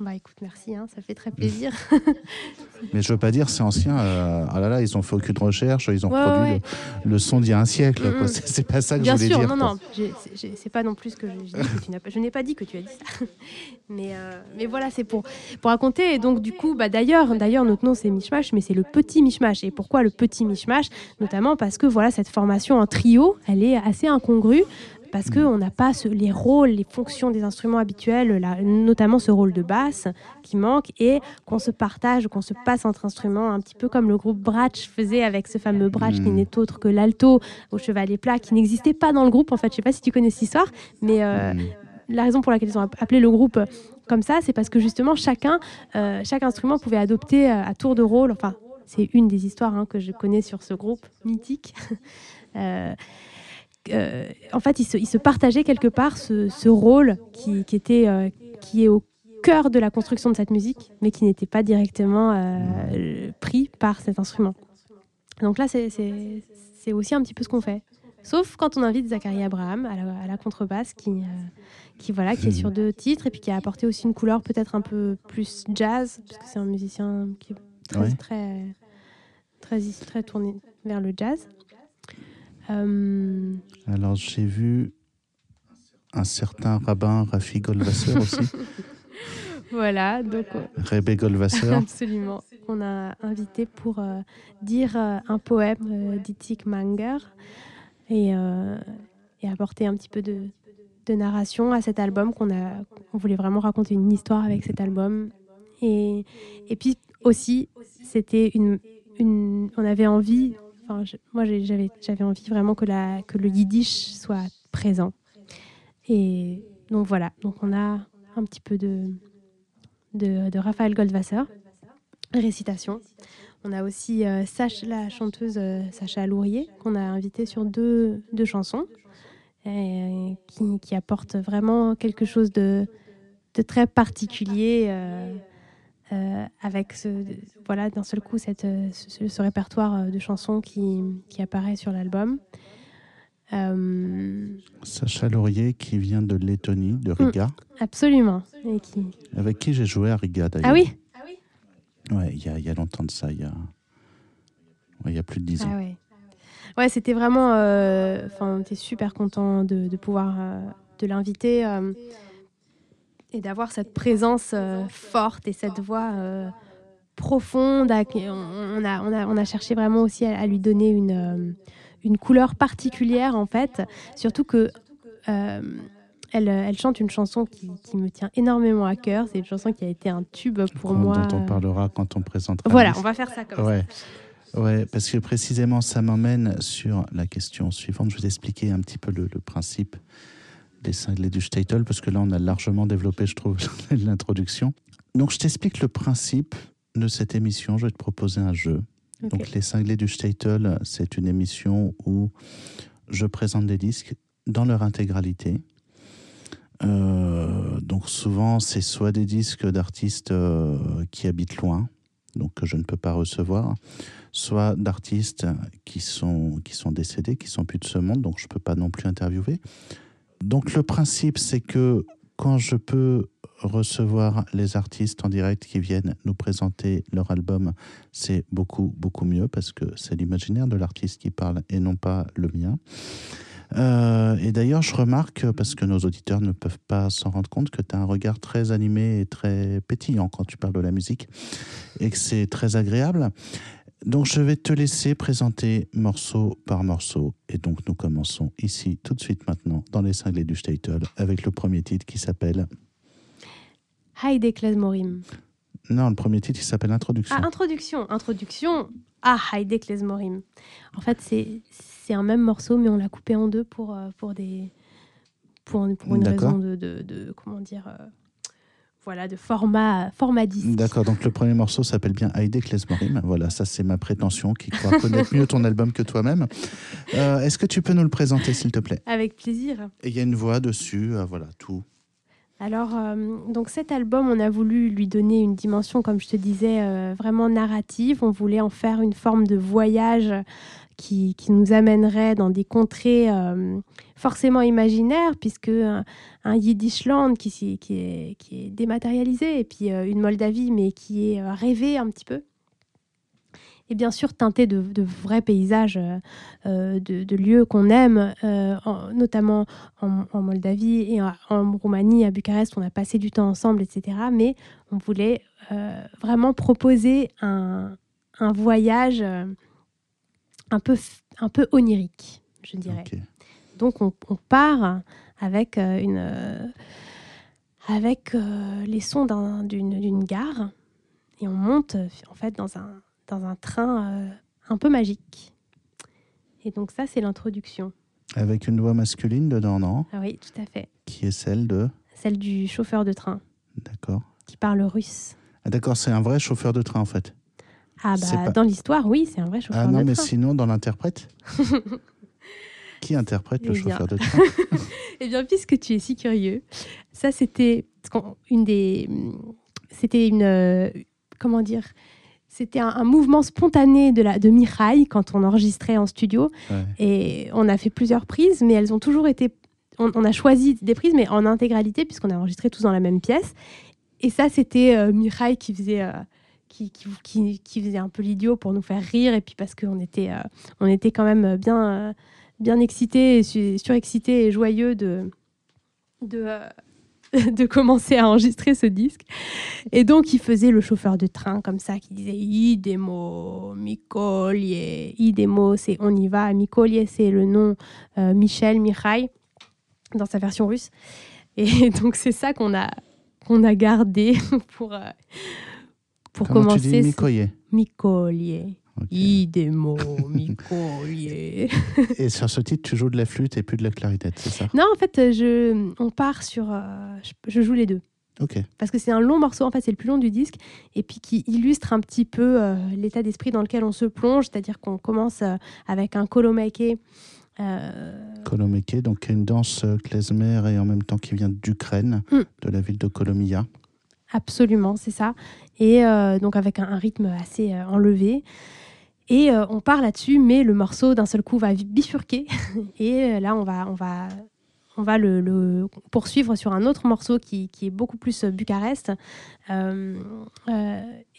Bah écoute, merci, hein, ça fait très plaisir. Mais je veux pas dire c'est ancien. Euh, ah là là, ils ont fait aucune recherche, ils ont produit Le, son d'il y a un siècle. Mm. C'est pas ça que je voulais sûr, dire. Bien sûr, non, non, c'est pas non plus ce que je dis. Que tu pas, je n'ai pas dit que tu as dit ça. Mais, euh, mais voilà, c'est pour, pour raconter. Et donc du coup, bah, d'ailleurs, d'ailleurs, notre nom c'est Mishmash, mais c'est le petit Mishmash. Et pourquoi le petit Mishmash? Notamment parce que voilà, cette formation en trio, elle est assez incongrue parce qu'on n'a pas les rôles, les fonctions des instruments habituels, notamment ce rôle de basse qui manque, et qu'on se partage, qu'on se passe entre instruments, un petit peu comme le groupe Bratch faisait avec ce fameux Bratch qui hmm. n'est autre que l'alto au chevalet plat, qui n'existait pas dans le groupe. En fait, je ne sais pas si tu connais cette histoire, mais euh, hmm. la raison pour laquelle ils ont appelé le groupe comme ça, c'est parce que justement chacun, euh, chaque instrument pouvait adopter euh, à tour de rôle. Enfin, c'est une des histoires hein, que je connais sur ce groupe mythique. Euh, en fait, il se, partageait quelque part ce, rôle qui, était, euh, qui est au cœur de la construction de cette musique, mais qui n'était pas directement euh, pris par cet instrument. Donc là, c'est aussi un petit peu ce qu'on fait. Sauf quand on invite Zachary Abraham à la, contrebasse, qui, qui, voilà, qui est sur deux titres et puis qui a apporté aussi une couleur peut-être un peu plus jazz, parce que c'est un musicien qui est très, très, très, très tourné vers le jazz. Euh, Alors j'ai vu un certain rabbin Rafi Goldwasser aussi. voilà, donc. Euh, Rebbe Goldwasser. Absolument. On a invité pour euh, dire un poème d'Itik Manger et, et, apporter un petit peu de, de narration à cet album qu'on a. On voulait vraiment raconter une histoire avec cet album. Et, et puis aussi, c'était une, une. On avait envie moi, j'avais envie vraiment que, le yiddish soit présent. Et donc voilà, donc on a un petit peu de, de, Raphaël Goldwasser, récitation. On a aussi euh, la chanteuse euh, Sacha Lourier, qu'on a invitée sur deux, deux chansons, qui, qui, apporte vraiment quelque chose de, de très particulier. Euh, euh, avec ce, voilà, d'un seul coup cette, euh, ce, répertoire euh, de chansons qui, qui apparaît sur l'album. Sacha Laurier qui vient de Lettonie, de Riga. Mm, absolument. Et qui... Avec qui j'ai joué à Riga d'ailleurs. Ah oui Ouais, il y a, y a, longtemps de ça, il y a, il y a plus de dix ans. Ah ouais, ouais c'était vraiment. Enfin, on était super content de, de pouvoir de l'inviter et d'avoir cette présence euh, forte et cette voix euh, profonde. On a, on, a, on a cherché vraiment aussi à, lui donner une, euh, une couleur particulière en fait, surtout que elle, elle, chante une chanson qui, qui, me tient énormément à cœur. C'est une chanson qui a été un tube pour dont, moi. Dont on parlera quand on présentera. Voilà, on va faire ça comme ouais. ça. Ouais, parce que précisément, ça m'emmène sur la question suivante. Je vais expliquer un petit peu le, le principe des cinglés du Statel, parce que là, on a largement développé, je trouve, l'introduction. Donc, je t'explique le principe de cette émission. Je vais te proposer un jeu. Okay. Donc, les cinglés du Statel, c'est une émission où je présente des disques dans leur intégralité. Euh, donc souvent, c'est soit des disques d'artistes euh, qui habitent loin, donc que je ne peux pas recevoir, soit d'artistes qui sont, qui sont décédés, qui sont plus de ce monde, donc je ne peux pas non plus interviewer. Donc le principe, c'est que quand je peux recevoir les artistes en direct qui viennent nous présenter leur album, c'est beaucoup, beaucoup mieux parce que c'est l'imaginaire de l'artiste qui parle et non pas le mien. Euh, et d'ailleurs, je remarque, parce que nos auditeurs ne peuvent pas s'en rendre compte, que tu as un regard très animé et très pétillant quand tu parles de la musique et que c'est très agréable. Donc, je vais te laisser présenter morceau par morceau. Et donc, nous commençons ici, tout de suite maintenant, dans les cinglés du Statel, avec le premier titre qui s'appelle Heide Klesmorim. Non, le premier titre qui s'appelle Introduction. Ah, Introduction. Introduction à Heide Klesmorim. En fait, c'est c'est un même morceau, mais on l'a coupé en deux pour, pour, des, pour, pour une raison de, de, de, comment dire, euh, voilà, de format, format disque. D'accord, donc le premier morceau s'appelle bien Heide Klesmorim. Voilà, ça c'est ma prétention qui croit connaître mieux ton album que toi-même. Euh, Est-ce que tu peux nous le présenter, s'il te plaît? Avec plaisir. Et il y a une voix dessus, euh, voilà, tout. Alors, euh, donc cet album, on a voulu lui donner une dimension, comme je te disais, euh, vraiment narrative. On voulait en faire une forme de voyage qui, qui nous amènerait dans des contrées euh, forcément imaginaires, puisque un, un Yiddishland qui, qui, est, dématérialisé, et puis une Moldavie, mais qui est rêvée un petit peu. Et bien sûr teinté de, de vrais paysages, euh, de, de, lieux qu'on aime, en, notamment en, en, Moldavie et en, en, Roumanie, à Bucarest, on a passé du temps ensemble, etc. Mais on voulait vraiment proposer un, un voyage un peu, un peu onirique, je dirais. Okay. Donc on, on, part avec, euh, une, euh, avec euh, les sons d'une gare et on monte en fait dans un, dans un train un peu magique. Et donc ça, c'est l'introduction. Avec une voix masculine dedans, non? Ah Oui, tout à fait. Qui est celle de? Celle du chauffeur de train. D'accord. Qui parle russe. Ah, D'accord, c'est un vrai chauffeur de train en fait. Ah bah pas... dans l'histoire, oui, c'est un vrai chauffeur ah non, de train. mais sinon dans l'interprète? Qui interprète le eh chauffeur de train? Eh bien, puisque tu es si curieux, ça c'était une des, c'était une, euh, comment dire, c'était un, un, mouvement spontané de la de Mihai quand on enregistrait en studio ouais. et on a fait plusieurs prises, mais elles ont toujours été, on, on a choisi des prises, mais en intégralité puisqu'on a enregistré tous dans la même pièce. Et ça, c'était euh, Mihai qui faisait. Euh, qui, qui, qui, faisait un peu l'idiot pour nous faire rire et puis parce qu'on était, euh, on était quand même bien, euh, bien excités, surexcités et joyeux de, de, de commencer à enregistrer ce disque. Et donc, il faisait le chauffeur de train comme ça, qui disait Idemo, Mikolier. Idemo, c'est on y va. Mikolier, c'est le nom euh, Michel, Michai, dans sa version russe. Et donc, c'est ça qu'on a, qu'on a gardé pour. Euh, pour Comment commencer. Tu dis Mikoye Micolier. Okay. Idemo, Micolier. et sur ce titre, tu joues de la flûte et plus de la clarinette, c'est ça? Non, en fait, je, on part sur. Euh, je, je, joue les deux. Ok. Parce que c'est un long morceau, en fait, c'est le plus long du disque, et puis qui illustre un petit peu euh, l'état d'esprit dans lequel on se plonge, c'est-à-dire qu'on commence euh, avec un kolomake. Kolomeke, donc une danse klezmer et en même temps qui vient d'Ukraine, mm. de la ville de Kolomia. Absolument, c'est ça. Et donc avec un, un rythme assez enlevé. Et euh, on part là-dessus, mais le morceau d'un seul coup va bifurquer. Et euh, là, on va, on va, on va le, le poursuivre sur un autre morceau qui, qui est beaucoup plus Bucarest euh,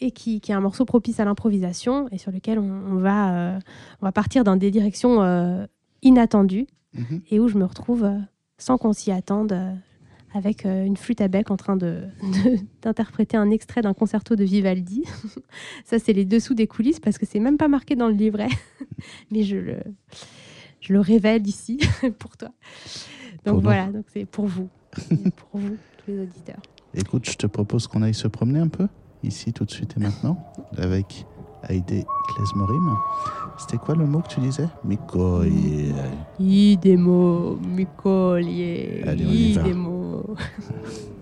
et qui, qui, est un morceau propice à l'improvisation et sur lequel on, on va, on va partir dans des directions inattendues mm -hmm. et où je me retrouve sans qu'on s'y attende avec euh, une flûte à bec en train d'interpréter un extrait d'un concerto de Vivaldi. Ça, c'est les dessous des coulisses parce que c'est même pas marqué dans le livret, mais je le, je le révèle ici pour toi. Donc pour voilà, donc c'est pour vous. pour vous, tous les auditeurs. Écoute, je te propose qu'on aille se promener un peu, ici, tout de suite et maintenant, avec Heide Klesmerim. C'était quoi le mot que tu disais? Mikoye. Idemo, Mikolier, Allez, on y va. Idemo.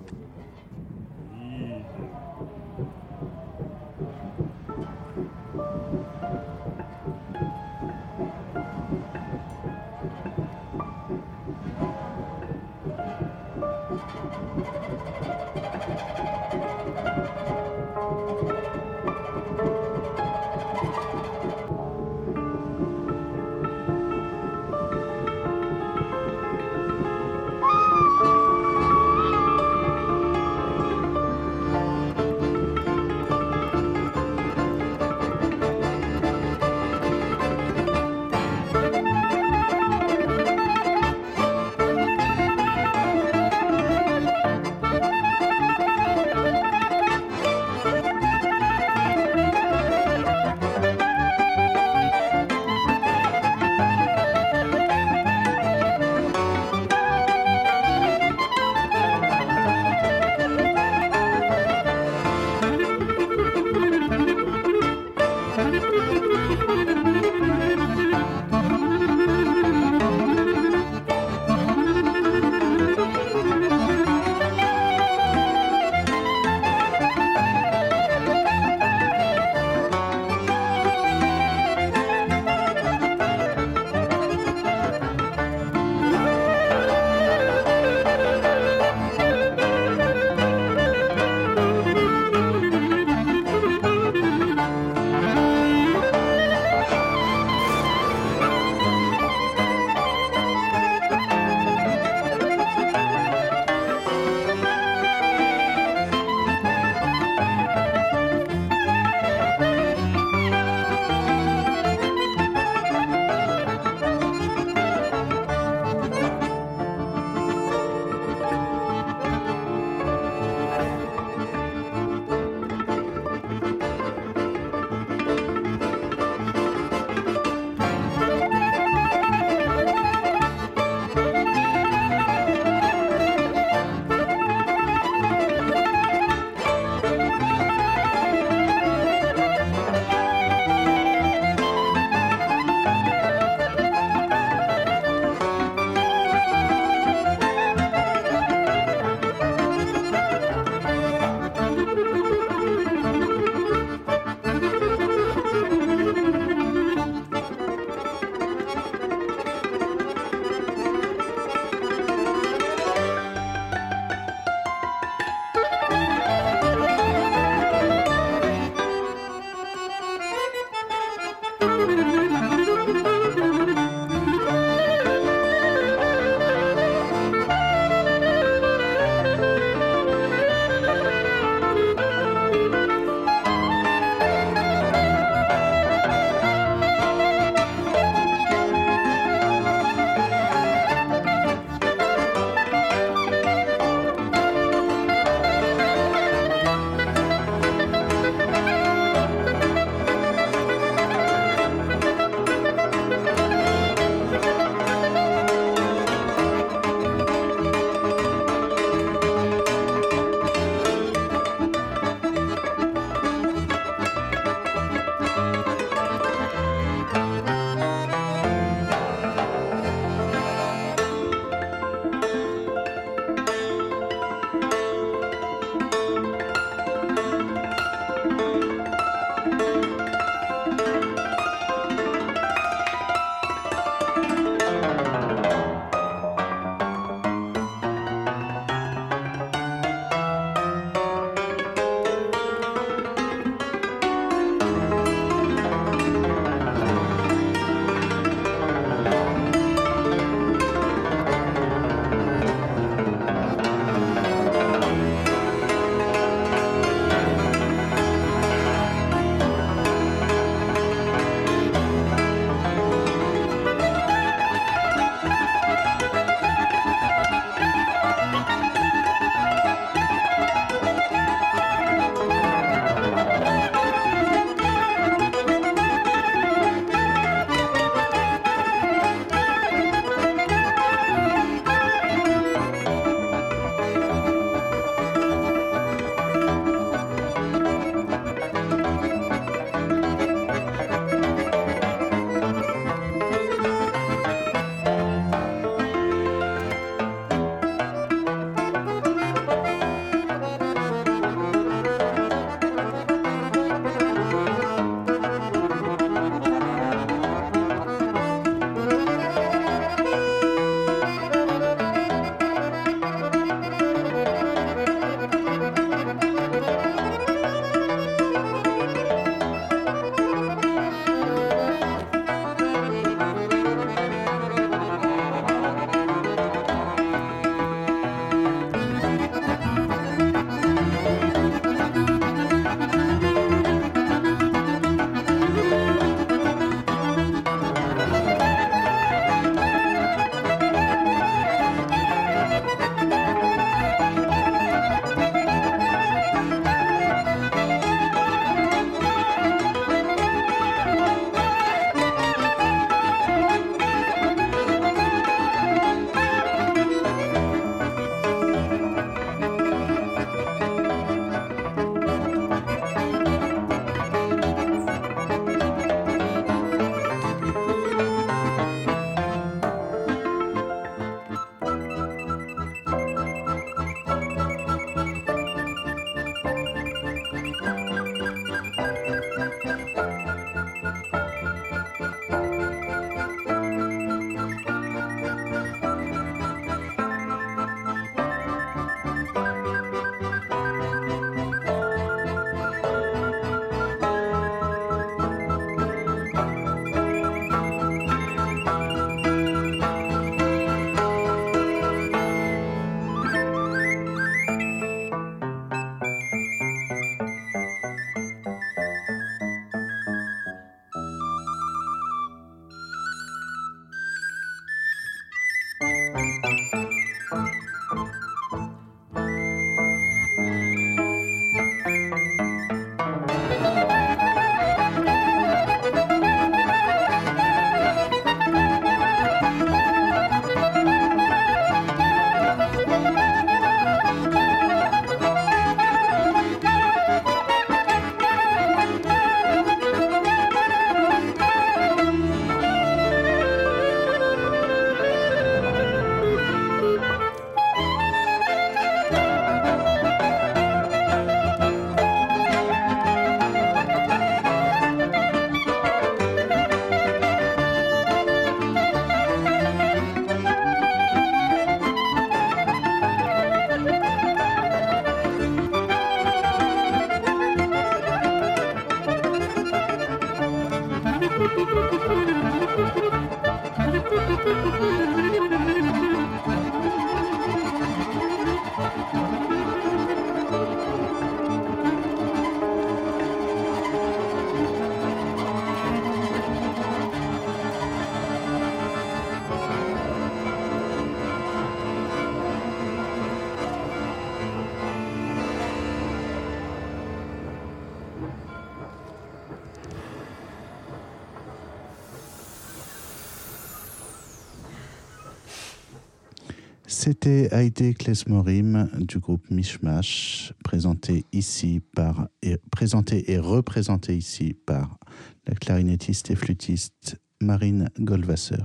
C'était Haïté Klesmorim du groupe Mishmash, présenté ici par et présenté et représenté ici par la clarinettiste et flûtiste Marine Goldwasser.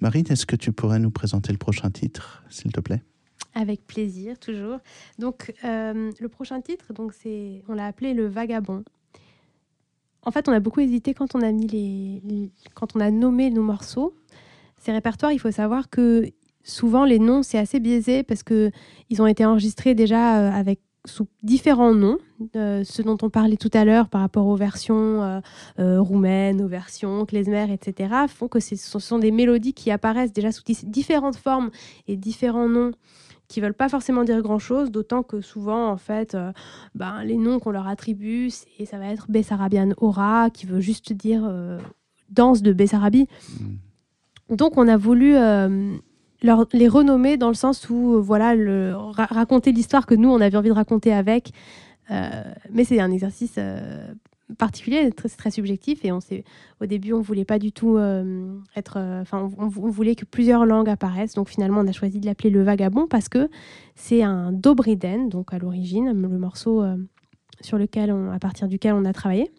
Marine, est-ce que tu pourrais nous présenter le prochain titre, s'il te plaît? Avec plaisir, toujours. Donc, euh, le prochain titre, donc c'est, on l'a appelé le Vagabond. En fait, on a beaucoup hésité quand on a mis les, quand on a nommé nos morceaux. Ces répertoires, il faut savoir que souvent les noms c'est assez biaisé parce que ils ont été enregistrés déjà euh, avec sous différents noms, euh, ceux dont on parlait tout à l'heure par rapport aux versions euh, euh, roumaines, aux versions klezmer, etc., font que ce sont des mélodies qui apparaissent déjà sous différentes formes et différents noms qui veulent pas forcément dire grand-chose, d'autant que souvent, en fait, ben, les noms qu'on leur attribue, c'est- ça va être Bessarabian Aura, qui veut juste dire danse de Bessarabie. Donc, on a voulu les renommer dans le sens où, euh, voilà, raconter l'histoire que nous, on avait envie de raconter avec. Euh, mais c'est un exercice euh, particulier, très, c'est très subjectif. Et on au début, on voulait pas du tout être. Enfin, on, voulait que plusieurs langues apparaissent. Donc, finalement, on a choisi de l'appeler le vagabond parce que c'est un dobriden, donc à l'origine, le morceau sur lequel à partir duquel on a travaillé.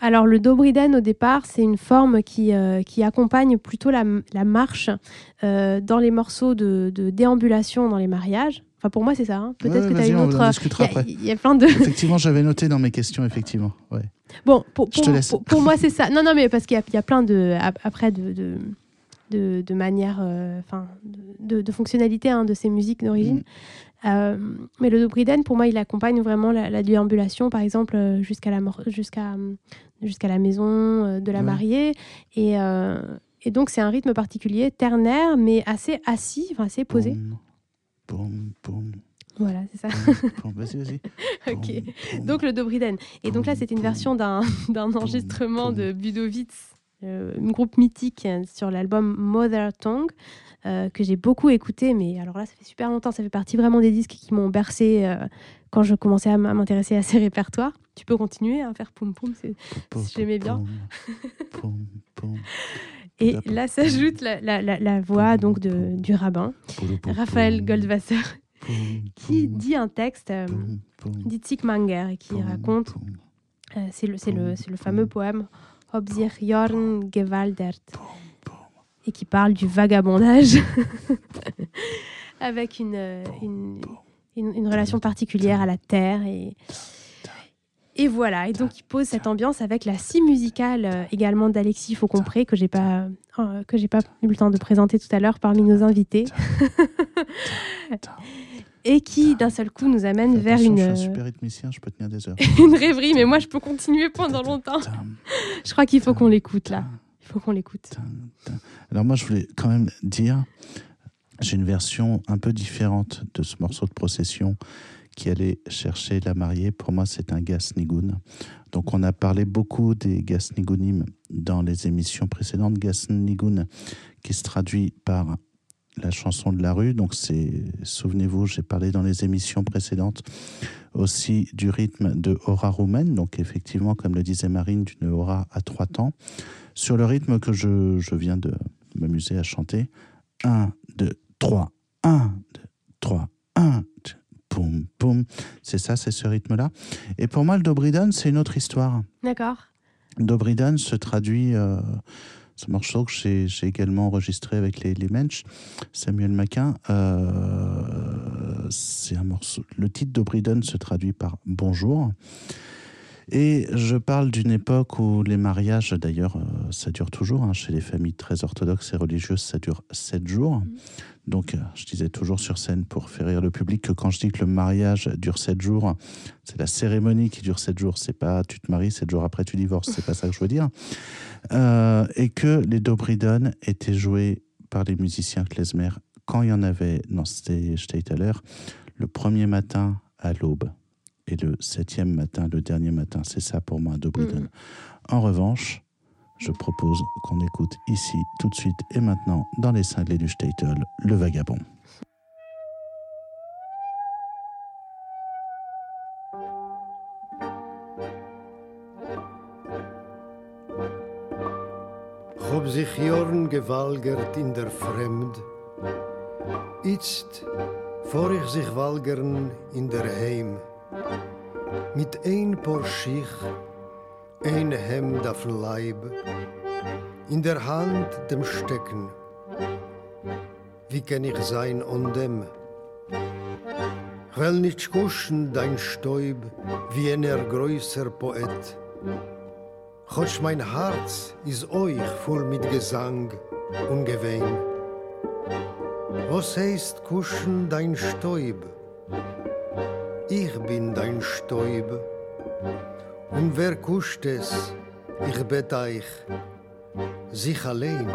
Alors le dobriden au départ, c'est une forme qui, euh, qui accompagne plutôt la, la marche euh, dans les morceaux de, de déambulation dans les mariages. Enfin pour moi c'est ça. hein. Peut-être Ouais, que tu as une autre. discutera Il y y, a plein de. Effectivement, j'avais noté dans mes questions, effectivement. Ouais. Bon, pour, Je te pour- laisse. pour- pour moi c'est ça. Non non mais parce qu'il y a, il y a plein de ap- après de de, de, de manières, euh, enfin de, de fonctionnalités hein, de ces musiques d'origine. Mm. Euh, mais le dobriden, pour moi, il accompagne vraiment la, la déambulation, par exemple, jusqu'à la, mor- jusqu'à, jusqu'à la maison euh, de la mariée. Et, euh, et donc, c'est un rythme particulier, ternaire, mais assez assis, enfin assez posé. Boum, boum, boum, Voilà, c'est ça. Vas-y, vas-y. ok. Donc, le dobriden. Et donc là, c'était une version d'un, d'un enregistrement de Budowitz, euh, un groupe mythique sur l'album Mother Tongue. Euh, que j'ai beaucoup écouté, mais alors là, ça fait super longtemps. Ça fait partie vraiment des disques qui m'ont bercé euh, quand je commençais à m'intéresser à ces répertoires. Tu peux continuer à faire poum poum. c'est- j'aimais bien. Et là s'ajoute la, la- la- la voix donc de, du rabbin, Raphaël Goldwasser, qui dit un texte euh, d'Itzik Manger et qui raconte, euh, c'est le, le, fameux poème Ob sich Jorn gewaldert. Et qui parle du vagabondage avec une, euh, une, une- une relation particulière à la terre. Et, et voilà, et donc il pose cette ambiance avec la scie musicale euh, également d'Alexis Faucompré que j'ai pas, euh, que j'ai pas eu le temps de présenter tout à l'heure parmi nos invités. et qui d'un seul coup nous amène vers une, Je suis un super rythmicien, je peux tenir des heures. une rêverie, mais moi je peux continuer pendant longtemps. Je crois qu'il faut qu'on l'écoute là. Il faut qu'on l'écoute. Alors moi, je voulais quand même dire, j'ai une version un peu différente de ce morceau de procession qui allait chercher la mariée. Pour moi, c'est un gasnigoun. Donc on a parlé beaucoup des gasnigounim dans les émissions précédentes. Gasnigoun qui se traduit par la chanson de la rue. Donc c'est, souvenez-vous, j'ai parlé dans les émissions précédentes aussi du rythme de aura roumaine. Donc effectivement, comme le disait Marine, d'une aura à trois temps. Sur le rythme que je, je viens de m'amuser à chanter. 1, 2, 3, 1, 2, 3, 1, 2, poum, poum. C'est ça, c'est ce rythme-là. Et pour moi, le Dobridan, c'est une autre histoire. D'accord. Dobridan se traduit, euh, ce morceau que j'ai également enregistré avec les, les Mensch, Samuel Maquin, euh, c'est un morceau. Le titre Dobridan se traduit par bonjour. Et je parle d'une époque où les mariages, d'ailleurs, euh, ça dure toujours. hein, chez les familles très orthodoxes et religieuses, ça dure sept jours. Donc, euh, je disais toujours sur scène pour faire rire le public que quand je dis que le mariage dure sept jours, c'est la cérémonie qui dure sept jours. C'est pas tu te maries, sept jours après tu divorces. C'est pas ça que je veux dire. Euh, et que les Dobridon étaient joués par les musiciens klezmer quand il y en avait dans ces Steiteler, le premier matin à l'aube et le septième matin, le dernier matin. C'est ça pour moi, Dobridon. Mhm. En revanche, je propose qu'on écoute ici, tout de suite et maintenant, dans les cinglés du Statel, Le Vagabond. Hab sich Jorn gewalgert in der Fremd. Itzt vor ich sich walgern in der Heim. Mit ein paar Schich, ein Hemd auf Leib, in der Hand dem Stecken. Wie kann ich sein on dem? Will nicht kuschen dein Stäub wie einer größer Poet. Chotsch mein Herz is euch voll mit Gesang und Gewehen. Was heißt kuschen dein Stäub? Ich bin dein Stäub. Und wer kuscht es? Ich bett euch, sich allein.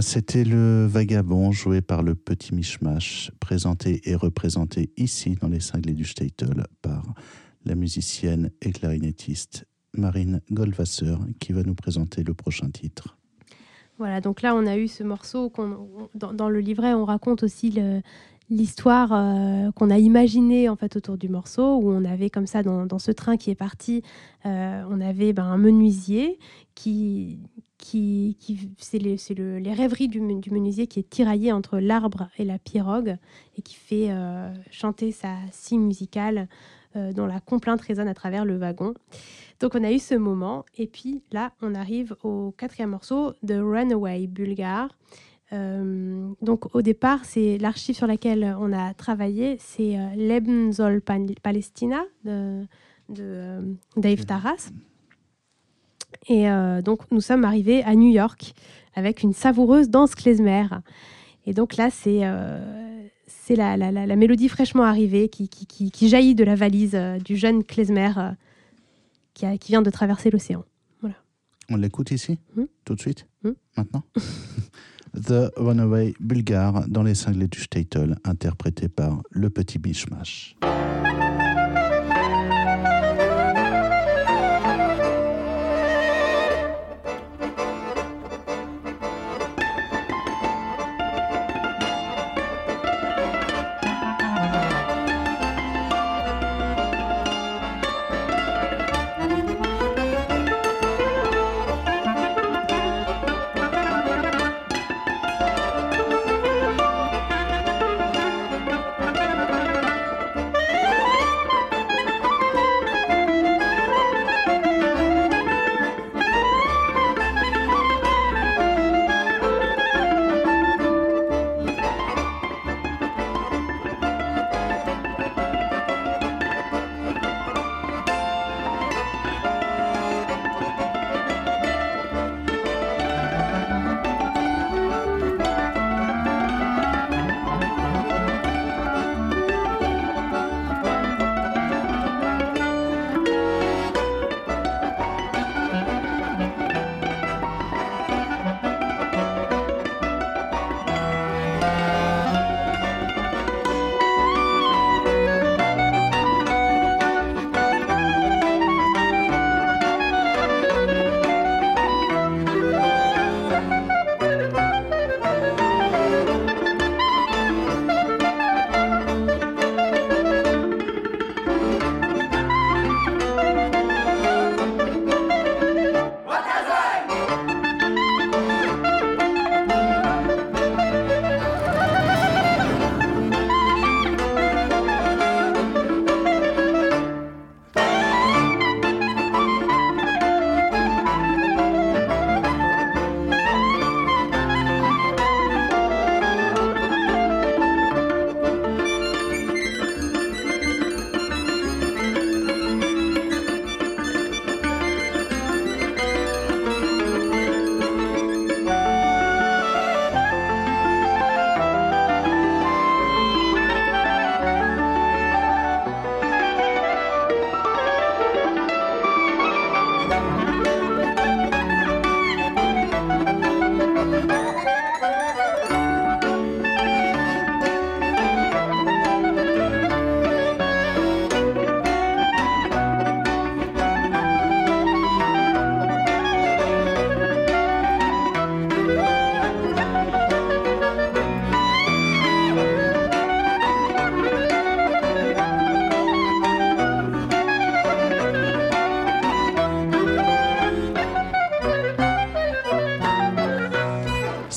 C'était le Vagabond joué par le Petit Mishmash, présenté et représenté ici dans les cinglés du Statel par la musicienne et clarinettiste Marine Goldwasser qui va nous présenter le prochain titre. Voilà, donc là on a eu ce morceau dans, le livret, on raconte aussi l'histoire euh, qu'on a imaginée en fait autour du morceau où on avait comme ça dans, ce train qui est parti euh, on avait ben, un menuisier qui qui, c'est les, les, rêveries du, menuisier qui est tiraillé entre l'arbre et la pirogue et qui fait euh, chanter sa scie musicale dont la complainte résonne à travers le wagon. Donc on a eu ce moment et puis là on arrive au quatrième morceau de Runaway Bulgare euh, donc au départ, c'est l'archive sur laquelle on a travaillé, c'est euh, Palestina de, euh, Dave Taras. Et donc nous sommes arrivés à New York avec une savoureuse danse klezmer. Et donc là, c'est c'est la, la, la, mélodie fraîchement arrivée qui, qui, qui, jaillit de la valise du jeune klezmer qui, qui, vient de traverser l'océan. Voilà. On l'écoute ici, hmm tout de suite, hmm maintenant? The Runaway Bulgare dans les cinglés du Statel, interprété par le petit Bishmash.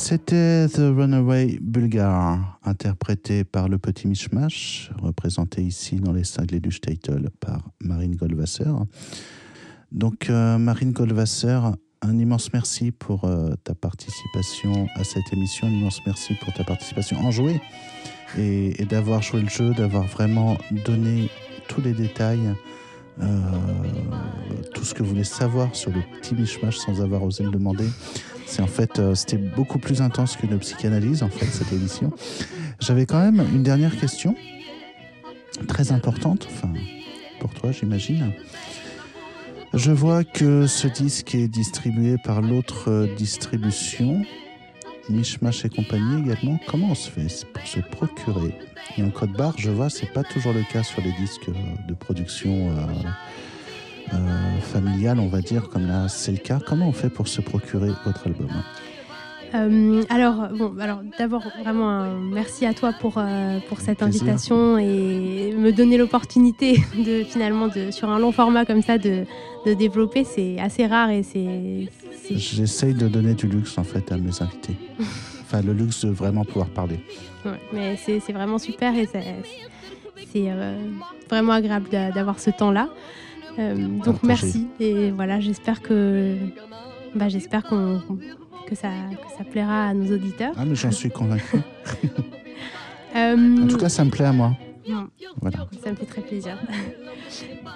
C'était The Runaway Bulgar, interprété par le petit Mishmash, représenté ici dans les cinglés du Statel par Marine Goldwasser. Donc, euh, Marine Goldwasser, un immense merci pour euh, ta participation à cette émission, un immense merci pour ta participation en jouer et, d'avoir joué le jeu, d'avoir vraiment donné tous les détails. Euh, tout ce que vous voulez savoir sur le petit mishmash sans avoir osé le demander. C'est en fait, euh, c'était beaucoup plus intense qu'une psychanalyse, en fait, cette émission. J'avais quand même une dernière question, très importante, enfin, pour toi, j'imagine. Je vois que ce disque est distribué par l'autre distribution, Mishmash et compagnie également. Comment on se fait pour se procurer? Et un code barre, je vois, c'est pas toujours le cas sur les disques de production euh, euh, familiale, on va dire, comme là c'est le cas. Comment on fait pour se procurer votre album? Euh, alors, bon, alors d'abord, vraiment un merci à toi pour, euh, pour cette invitation et me donner l'opportunité de finalement, de, sur un long format comme ça, de, de développer. C'est assez rare et c'est. J'essaye de donner du luxe en fait à mes invités. enfin, le luxe de vraiment pouvoir parler. Ouais, mais c'est vraiment super et c'est euh, vraiment agréable d'avoir ce temps-là. Donc merci et voilà, j'espère que bah, j'espère qu'on que ça, ça plaira à nos auditeurs. Ah, mais j'en suis convaincu. Euh, en tout cas, ça me plaît à moi. Voilà. Ça me fait très plaisir.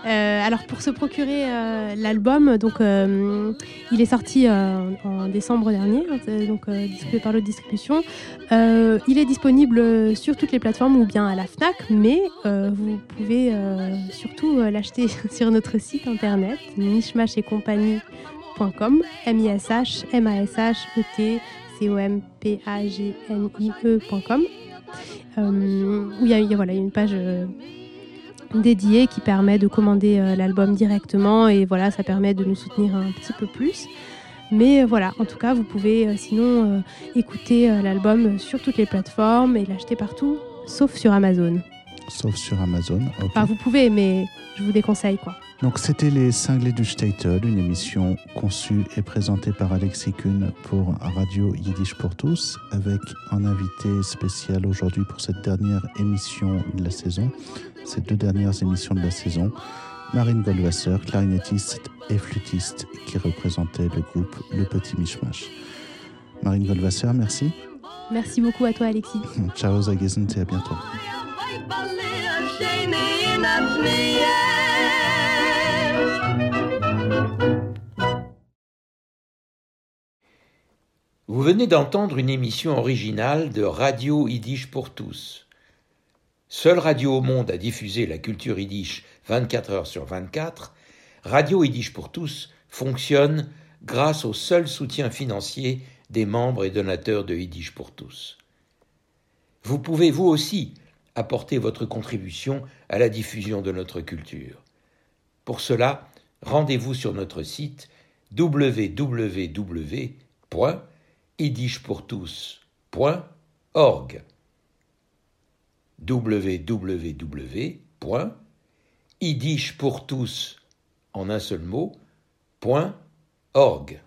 Euh, alors pour se procurer euh, l'album, donc il est sorti en décembre dernier, donc distribué par le distribution. il est disponible sur toutes les plateformes ou bien à la Fnac, mais vous pouvez surtout l'acheter sur notre site internet mishmash et compagnie m i s h m a s h e t c o m p a g n i e.com euh, où il y, a, une page euh, dédiée qui permet de commander euh, l'album directement et voilà, ça permet de nous soutenir un petit peu plus. Mais voilà, en tout cas, vous pouvez sinon écouter l'album sur toutes les plateformes et l'acheter partout, sauf sur Amazon. Sauf sur Amazon. Enfin, vous pouvez, mais je vous déconseille quoi. Donc c'était les Cinglés du Statel, une émission conçue et présentée par Alexis Kuhn pour Radio Yiddish pour tous, avec un invité spécial aujourd'hui pour cette dernière émission de la saison, ces deux dernières émissions de la saison, Marine Goldwasser, clarinettiste et flûtiste qui représentait le groupe Le Petit Mishmash. Marine Goldwasser, merci. Merci beaucoup à toi Alexis. Ciao Zagesen et à bientôt. Vous venez d'entendre une émission originale de Radio Yiddish pour tous. Seule radio au monde à diffuser la culture yiddish 24 heures sur 24, Radio Yiddish pour tous fonctionne grâce au seul soutien financier des membres et donateurs de Yiddish pour tous. Vous pouvez vous aussi apporter votre contribution à la diffusion de notre culture. Pour cela, rendez-vous sur notre site www yiddishpourtous.org www.yiddishpourtous en un seul mot, .org